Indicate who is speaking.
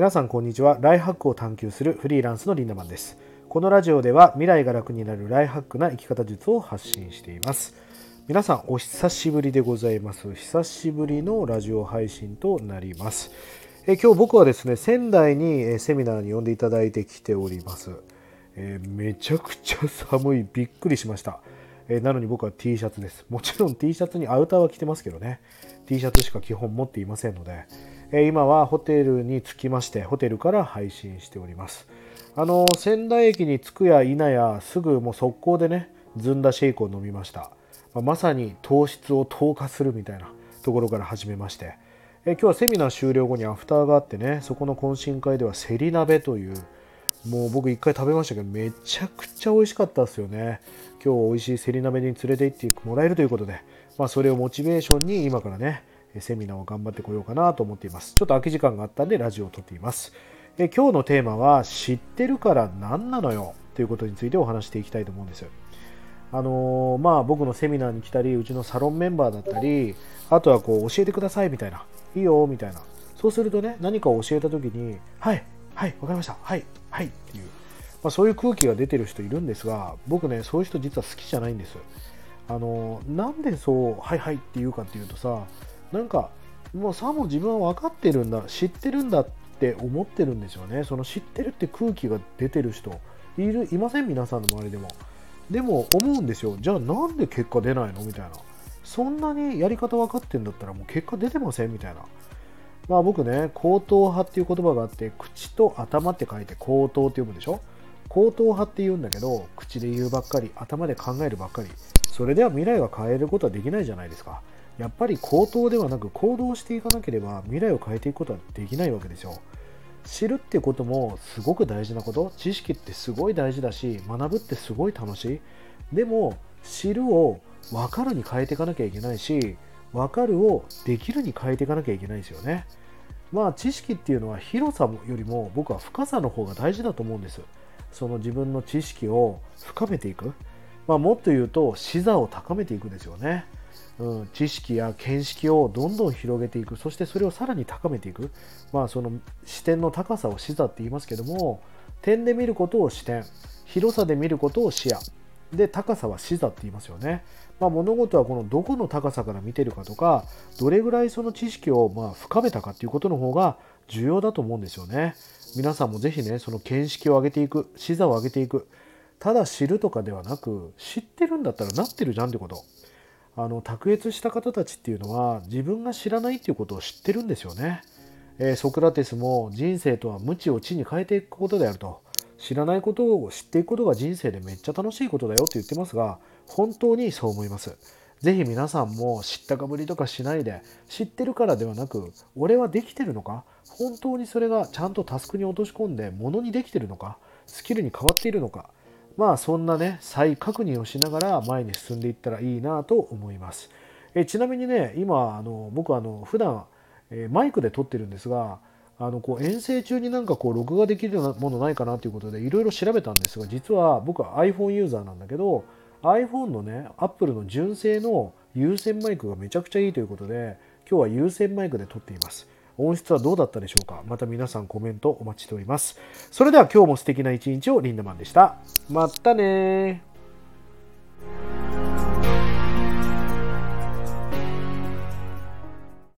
Speaker 1: 皆さんこんにちは。ライハックを探求するフリーランスのリンダマンです。このラジオでは未来が楽になるライハックな生き方術を発信しています。皆さんお久しぶりでございます。久しぶりのラジオ配信となります。え今日僕はですね仙台にセミナーに呼んでいただいてきております、え、めちゃくちゃ寒い。びっくりしました。えなのに僕は T シャツです。もちろん T シャツにアウターは着てますけどね。T シャツしか基本持っていませんので、え今はホテルに着きまして、ホテルから配信しております。あの、仙台駅に着くや否や、すぐもう速攻でね、ずんだシェイクを飲みました。ままさに糖質を糖化するみたいなところから始めまして、え今日はセミナー終了後にアフターがあってね、そこの懇親会ではセリ鍋という、もう僕一回食べましたけどめちゃくちゃ美味しかったですよね今日美味しいセリ鍋に連れて行ってもらえるということで、まあ、それをモチベーションに今からねセミナーを頑張ってこようかなと思っています。ちょっと空き時間があったんでラジオを撮っています。え今日のテーマは知ってるから何なのよということについてお話していきたいと思うんですあのー、まあ僕のセミナーに来たりうちのサロンメンバーだったりあとはこう教えてくださいみたいな。いいよみたいな。そうするとね何かを教えた時にはいはいわかりました。はいはいっていう、まあ、そういう空気が出てる人いるんですが僕ねそういう人実は好きじゃないんですあのなんでそうはいはいって言うかっていうとさなんかもうさも自分は分かってるんだ知ってるんだって思ってるんですよね。その知ってるって空気が出てる人いるいません？皆さんの周りでも。でも思うんですよ。じゃあなんで結果出ないの？みたいな。そんなにやり方分かってんだったらもう結果出てません？みたいな。まあ僕ね、口頭派っていう言葉があって、口と頭って書いて口頭って読むでしょ？口頭派って言うんだけど、口で言うばっかり、頭で考えるばっかり。それでは未来は変えることはできないじゃないですか。やっぱり口頭ではなく行動していかなければ未来を変えていくことはできないわけですよ。知るってこともすごく大事なこと。知識ってすごい大事だし、学ぶってすごい楽しい。でも、知るを分かるに変えていかなきゃいけないし、分かるをできるに変えていかなきゃいけないですよね。まあ知識っていうのは広さよりも僕は深さの方が大事だと思うんですその自分の知識を深めていく、まあ、もっと言うと視座を高めていくですよね、うん、知識や見識をどんどん広げていく。そしてそれをさらに高めていく、まあ、その視点の高さを視座って言いますけども点で見ることを視点。広さで見ることを視野。で高さは視座って言いますよね、まあ、物事はこのどこの高さから見てるかとかどれぐらいその知識をま深めたかっていうことの方が重要だと思うんですよね。皆さんもぜひねその見識を上げていく視座を上げていく。ただ知るとかではなく知ってるんだったらなってるじゃんってこと。あの卓越した方たちっていうのは自分が知らないっていうことを知ってるんですよね、えー、ソクラテスも人生とは無知を知に変えていくことであると。知らないことを知っていくことが人生でめっちゃ楽しいことだよって言ってますが本当にそう思います。是非皆さんも知ったかぶりとかしないで知ってるからではなく俺はできてるのか？本当にそれがちゃんとタスクに落とし込んでものにできてるのか？スキルに変わっているのか？まあそんなね再確認をしながら前に進んでいったらいいなと思います。えちなみにね今あの僕あの普段えマイクで撮ってるんですがあのこう遠征中になんかこう録画できるようなものないかなということでいろいろ調べたんですが実は僕は iPhone ユーザーなんだけど iPhone のね Apple の純正の有線マイクがめちゃくちゃいいということで今日は有線マイクで撮っています。音質はどうだったでしょうか？また皆さんコメントお待ちしております。それでは今日も素敵な一日をリンダマンでした。またね